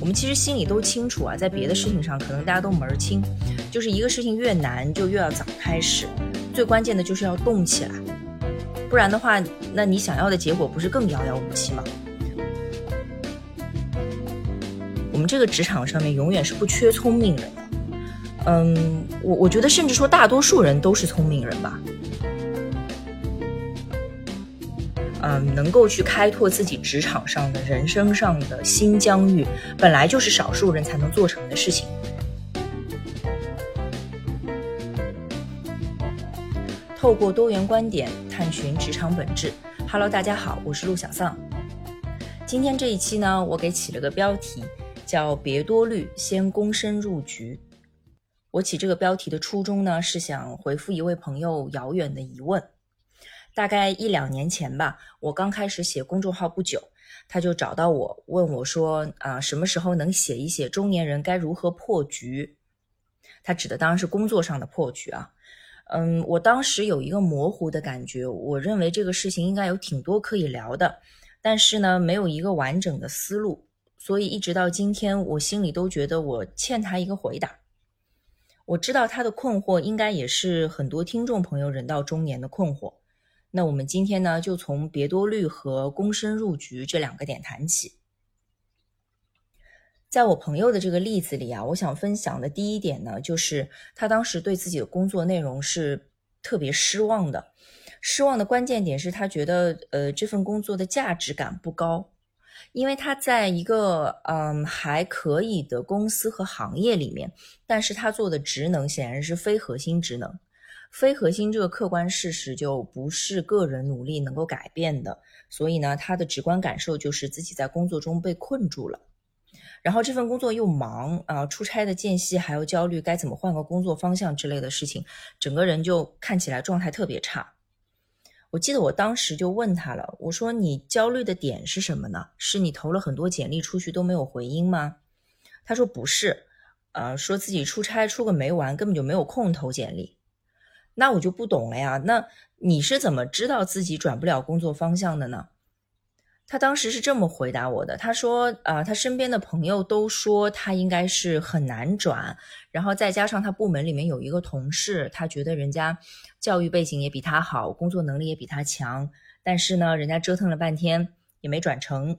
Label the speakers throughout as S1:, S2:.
S1: 我们其实心里都清楚啊，在别的事情上可能大家都门儿清，就是一个事情越难就越要早开始，最关键的就是要动起来，不然的话，那你想要的结果不是更遥遥无期吗？我们这个职场上面永远是不缺聪明人的，嗯，我我觉得甚至说大多数人都是聪明人吧。嗯，能够去开拓自己职场上的人生上的新疆域，本来就是少数人才能做成的事情。透过多元观点探寻职场本质。Hello，大家好，我是陆小丧。今天这一期呢，我给起了个标题，叫“别多虑，先躬身入局”。我起这个标题的初衷呢，是想回复一位朋友遥远的疑问。大概一两年前吧，我刚开始写公众号不久，他就找到我问我说：“啊，什么时候能写一写中年人该如何破局？”他指的当然是工作上的破局啊。嗯，我当时有一个模糊的感觉，我认为这个事情应该有挺多可以聊的，但是呢，没有一个完整的思路，所以一直到今天，我心里都觉得我欠他一个回答。我知道他的困惑应该也是很多听众朋友人到中年的困惑。那我们今天呢，就从别多虑和躬身入局这两个点谈起。在我朋友的这个例子里啊，我想分享的第一点呢，就是他当时对自己的工作内容是特别失望的。失望的关键点是他觉得，呃，这份工作的价值感不高，因为他在一个嗯还可以的公司和行业里面，但是他做的职能显然是非核心职能。非核心这个客观事实就不是个人努力能够改变的，所以呢，他的直观感受就是自己在工作中被困住了，然后这份工作又忙啊，出差的间隙还要焦虑该怎么换个工作方向之类的事情，整个人就看起来状态特别差。我记得我当时就问他了，我说你焦虑的点是什么呢？是你投了很多简历出去都没有回音吗？他说不是，呃，说自己出差出个没完，根本就没有空投简历。那我就不懂了呀，那你是怎么知道自己转不了工作方向的呢？他当时是这么回答我的，他说啊，他身边的朋友都说他应该是很难转，然后再加上他部门里面有一个同事，他觉得人家教育背景也比他好，工作能力也比他强，但是呢，人家折腾了半天也没转成，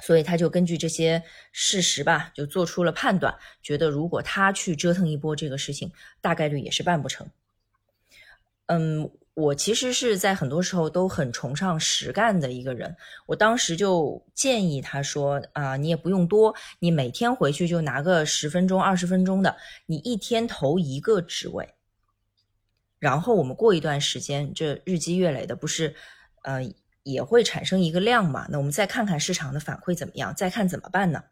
S1: 所以他就根据这些事实吧，就做出了判断，觉得如果他去折腾一波这个事情，大概率也是办不成。嗯，我其实是在很多时候都很崇尚实干的一个人。我当时就建议他说：“啊，你也不用多，你每天回去就拿个十分钟、二十分钟的，你一天投一个职位，然后我们过一段时间，这日积月累的，不是呃也会产生一个量嘛？那我们再看看市场的反馈怎么样，再看怎么办呢？”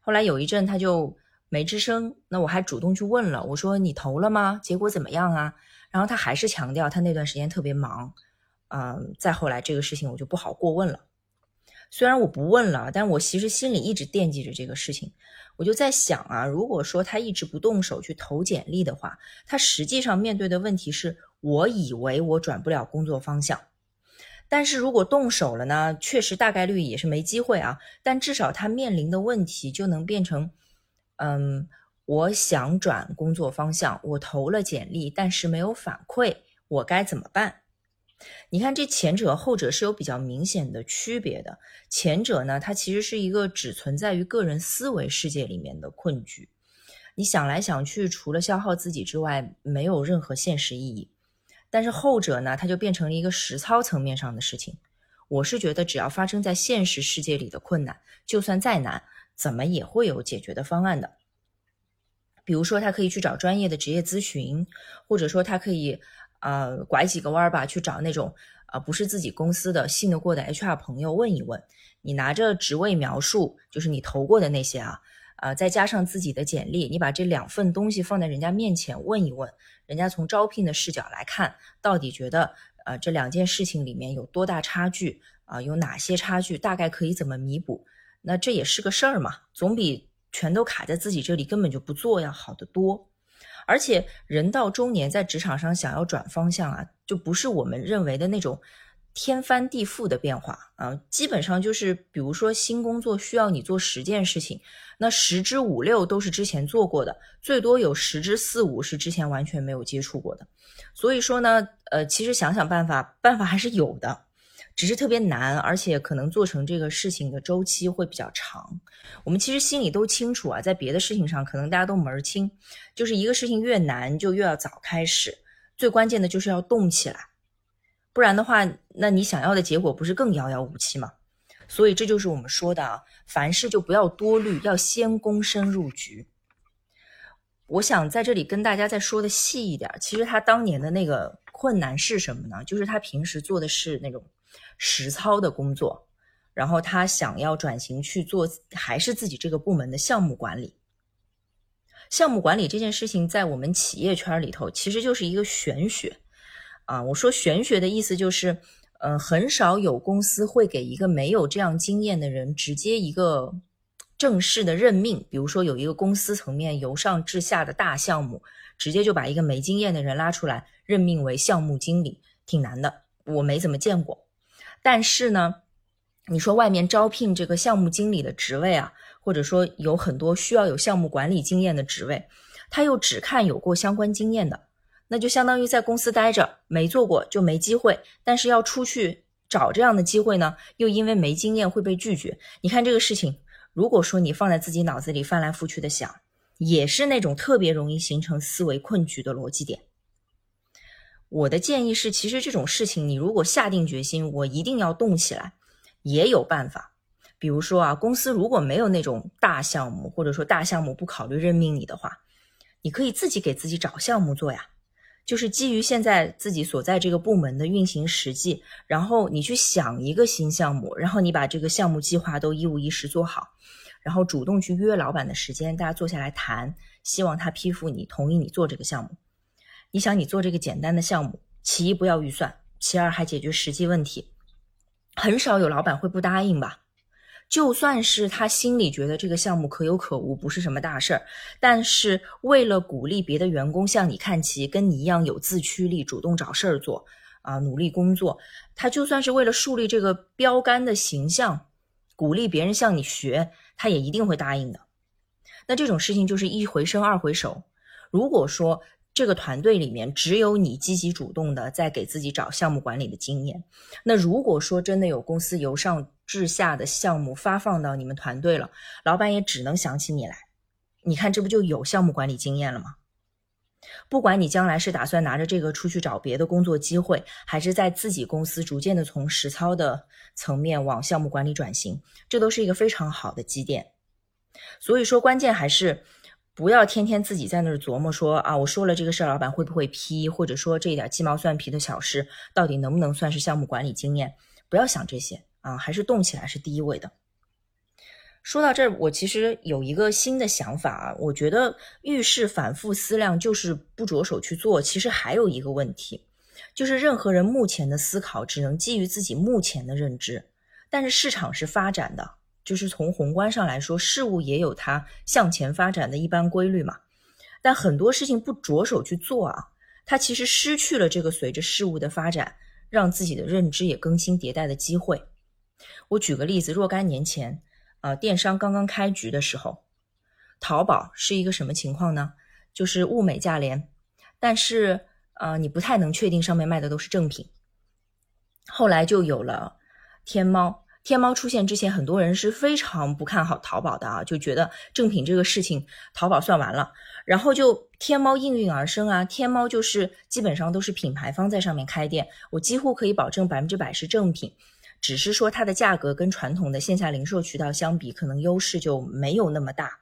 S1: 后来有一阵他就没吱声，那我还主动去问了，我说：“你投了吗？结果怎么样啊？”然后他还是强调他那段时间特别忙，嗯，再后来这个事情我就不好过问了。虽然我不问了，但我其实心里一直惦记着这个事情。我就在想啊，如果说他一直不动手去投简历的话，他实际上面对的问题是我以为我转不了工作方向，但是如果动手了呢，确实大概率也是没机会啊。但至少他面临的问题就能变成，嗯。我想转工作方向，我投了简历，但是没有反馈，我该怎么办？你看，这前者后者是有比较明显的区别的。前者呢，它其实是一个只存在于个人思维世界里面的困局，你想来想去，除了消耗自己之外，没有任何现实意义。但是后者呢，它就变成了一个实操层面上的事情。我是觉得，只要发生在现实世界里的困难，就算再难，怎么也会有解决的方案的。比如说，他可以去找专业的职业咨询，或者说他可以，呃，拐几个弯儿吧，去找那种呃不是自己公司的信得过的 HR 朋友问一问。你拿着职位描述，就是你投过的那些啊，呃，再加上自己的简历，你把这两份东西放在人家面前问一问，人家从招聘的视角来看，到底觉得呃这两件事情里面有多大差距啊？有哪些差距？大概可以怎么弥补？那这也是个事儿嘛，总比。全都卡在自己这里，根本就不做，要好得多。而且人到中年，在职场上想要转方向啊，就不是我们认为的那种天翻地覆的变化啊，基本上就是比如说新工作需要你做十件事情，那十之五六都是之前做过的，最多有十之四五是之前完全没有接触过的。所以说呢，呃，其实想想办法，办法还是有的。只是特别难，而且可能做成这个事情的周期会比较长。我们其实心里都清楚啊，在别的事情上可能大家都门儿清，就是一个事情越难就越要早开始，最关键的就是要动起来，不然的话，那你想要的结果不是更遥遥无期吗？所以这就是我们说的啊，凡事就不要多虑，要先躬身入局。我想在这里跟大家再说的细一点，其实他当年的那个困难是什么呢？就是他平时做的是那种。实操的工作，然后他想要转型去做，还是自己这个部门的项目管理。项目管理这件事情，在我们企业圈里头，其实就是一个玄学啊。我说玄学的意思就是，嗯，很少有公司会给一个没有这样经验的人直接一个正式的任命。比如说，有一个公司层面由上至下的大项目，直接就把一个没经验的人拉出来任命为项目经理，挺难的，我没怎么见过。但是呢，你说外面招聘这个项目经理的职位啊，或者说有很多需要有项目管理经验的职位，他又只看有过相关经验的，那就相当于在公司待着没做过就没机会。但是要出去找这样的机会呢，又因为没经验会被拒绝。你看这个事情，如果说你放在自己脑子里翻来覆去的想，也是那种特别容易形成思维困局的逻辑点。我的建议是，其实这种事情，你如果下定决心，我一定要动起来，也有办法。比如说啊，公司如果没有那种大项目，或者说大项目不考虑任命你的话，你可以自己给自己找项目做呀。就是基于现在自己所在这个部门的运行实际，然后你去想一个新项目，然后你把这个项目计划都一五一十做好，然后主动去约老板的时间，大家坐下来谈，希望他批复你，同意你做这个项目。你想，你做这个简单的项目，其一不要预算，其二还解决实际问题，很少有老板会不答应吧？就算是他心里觉得这个项目可有可无，不是什么大事儿，但是为了鼓励别的员工向你看齐，跟你一样有自驱力，主动找事儿做啊，努力工作，他就算是为了树立这个标杆的形象，鼓励别人向你学，他也一定会答应的。那这种事情就是一回生二回熟。如果说，这个团队里面只有你积极主动的在给自己找项目管理的经验。那如果说真的有公司由上至下的项目发放到你们团队了，老板也只能想起你来。你看，这不就有项目管理经验了吗？不管你将来是打算拿着这个出去找别的工作机会，还是在自己公司逐渐的从实操的层面往项目管理转型，这都是一个非常好的积淀。所以说，关键还是。不要天天自己在那儿琢磨说啊，我说了这个事儿，老板会不会批？或者说这一点鸡毛蒜皮的小事，到底能不能算是项目管理经验？不要想这些啊，还是动起来是第一位的。说到这儿，我其实有一个新的想法啊，我觉得遇事反复思量就是不着手去做。其实还有一个问题，就是任何人目前的思考只能基于自己目前的认知，但是市场是发展的。就是从宏观上来说，事物也有它向前发展的一般规律嘛。但很多事情不着手去做啊，它其实失去了这个随着事物的发展，让自己的认知也更新迭代的机会。我举个例子，若干年前，啊，电商刚刚开局的时候，淘宝是一个什么情况呢？就是物美价廉，但是啊，你不太能确定上面卖的都是正品。后来就有了天猫。天猫出现之前，很多人是非常不看好淘宝的啊，就觉得正品这个事情，淘宝算完了。然后就天猫应运而生啊，天猫就是基本上都是品牌方在上面开店，我几乎可以保证百分之百是正品，只是说它的价格跟传统的线下零售渠道相比，可能优势就没有那么大。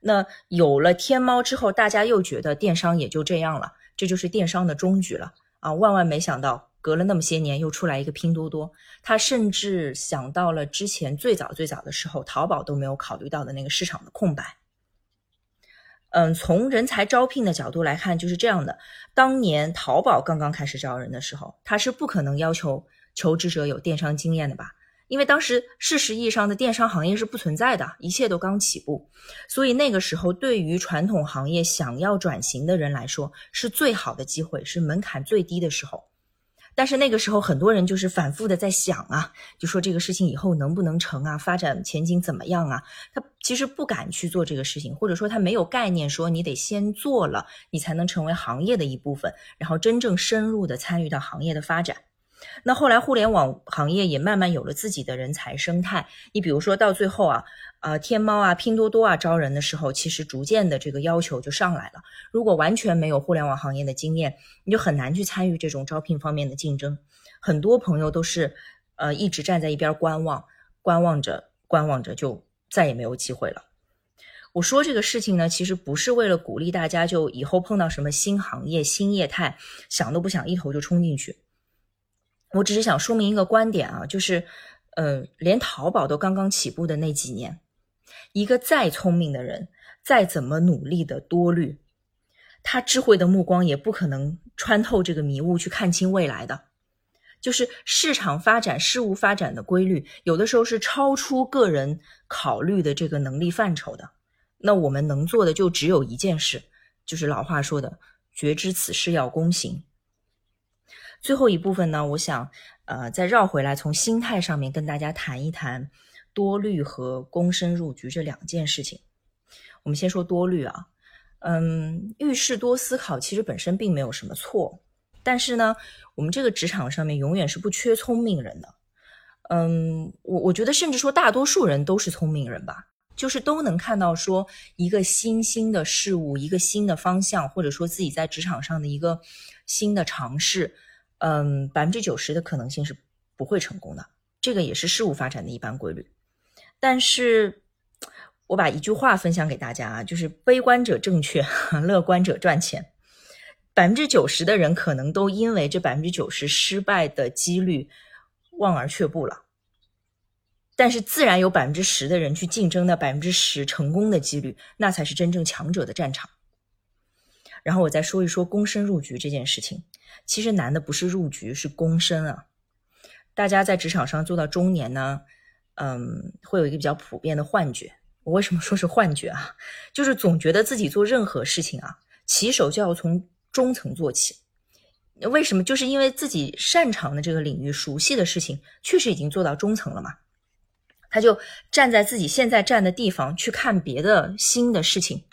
S1: 那有了天猫之后，大家又觉得电商也就这样了，这就是电商的终局了啊！万万没想到。隔了那么些年，又出来一个拼多多，他甚至想到了之前最早最早的时候，淘宝都没有考虑到的那个市场的空白。嗯，从人才招聘的角度来看，就是这样的。当年淘宝刚刚开始招人的时候，他是不可能要求求职者有电商经验的吧？因为当时事实意义上的电商行业是不存在的，一切都刚起步，所以那个时候对于传统行业想要转型的人来说，是最好的机会，是门槛最低的时候。但是那个时候很多人就是反复的在想啊，就说这个事情以后能不能成啊，发展前景怎么样啊？他其实不敢去做这个事情，或者说他没有概念，说你得先做了，你才能成为行业的一部分，然后真正深入的参与到行业的发展。那后来互联网行业也慢慢有了自己的人才生态。你比如说到最后啊，啊天猫啊、拼多多啊招人的时候，其实逐渐的这个要求就上来了。如果完全没有互联网行业的经验，你就很难去参与这种招聘方面的竞争。很多朋友都是呃一直站在一边观望，观望着观望着就再也没有机会了。我说这个事情呢，其实不是为了鼓励大家就以后碰到什么新行业、新业态，想都不想一头就冲进去。我只是想说明一个观点啊，就是，呃，连淘宝都刚刚起步的那几年，一个再聪明的人，再怎么努力的多虑，他智慧的目光也不可能穿透这个迷雾去看清未来的。就是市场发展、事物发展的规律，有的时候是超出个人考虑的这个能力范畴的。那我们能做的就只有一件事，就是老话说的“觉知此事要躬行”。最后一部分呢，我想，呃，再绕回来，从心态上面跟大家谈一谈多虑和躬身入局这两件事情。我们先说多虑啊，嗯，遇事多思考，其实本身并没有什么错，但是呢，我们这个职场上面永远是不缺聪明人的，嗯，我我觉得甚至说大多数人都是聪明人吧，就是都能看到说一个新兴的事物，一个新的方向，或者说自己在职场上的一个新的尝试。嗯，百分之九十的可能性是不会成功的，这个也是事物发展的一般规律。但是，我把一句话分享给大家啊，就是悲观者正确，乐观者赚钱。百分之九十的人可能都因为这百分之九十失败的几率望而却步了，但是自然有百分之十的人去竞争那百分之十成功的几率，那才是真正强者的战场。然后我再说一说躬身入局这件事情。其实难的不是入局，是躬身啊！大家在职场上做到中年呢，嗯，会有一个比较普遍的幻觉。我为什么说是幻觉啊？就是总觉得自己做任何事情啊，起手就要从中层做起。为什么？就是因为自己擅长的这个领域、熟悉的事情，确实已经做到中层了嘛。他就站在自己现在站的地方去看别的新的事情。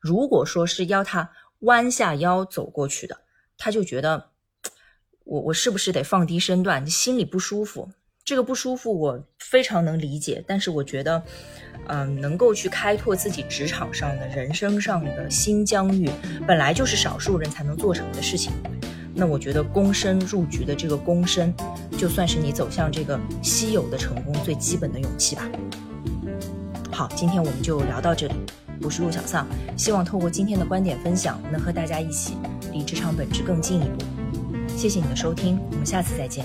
S1: 如果说是要他弯下腰走过去的，他就觉得。我我是不是得放低身段？心里不舒服，这个不舒服我非常能理解。但是我觉得，嗯，能够去开拓自己职场上的人生上的新疆域，本来就是少数人才能做成的事情。那我觉得躬身入局的这个躬身，就算是你走向这个稀有的成功最基本的勇气吧。好，今天我们就聊到这里。我是陆小丧，希望透过今天的观点分享，能和大家一起离职场本质更进一步。谢谢你的收听，我们下次再见。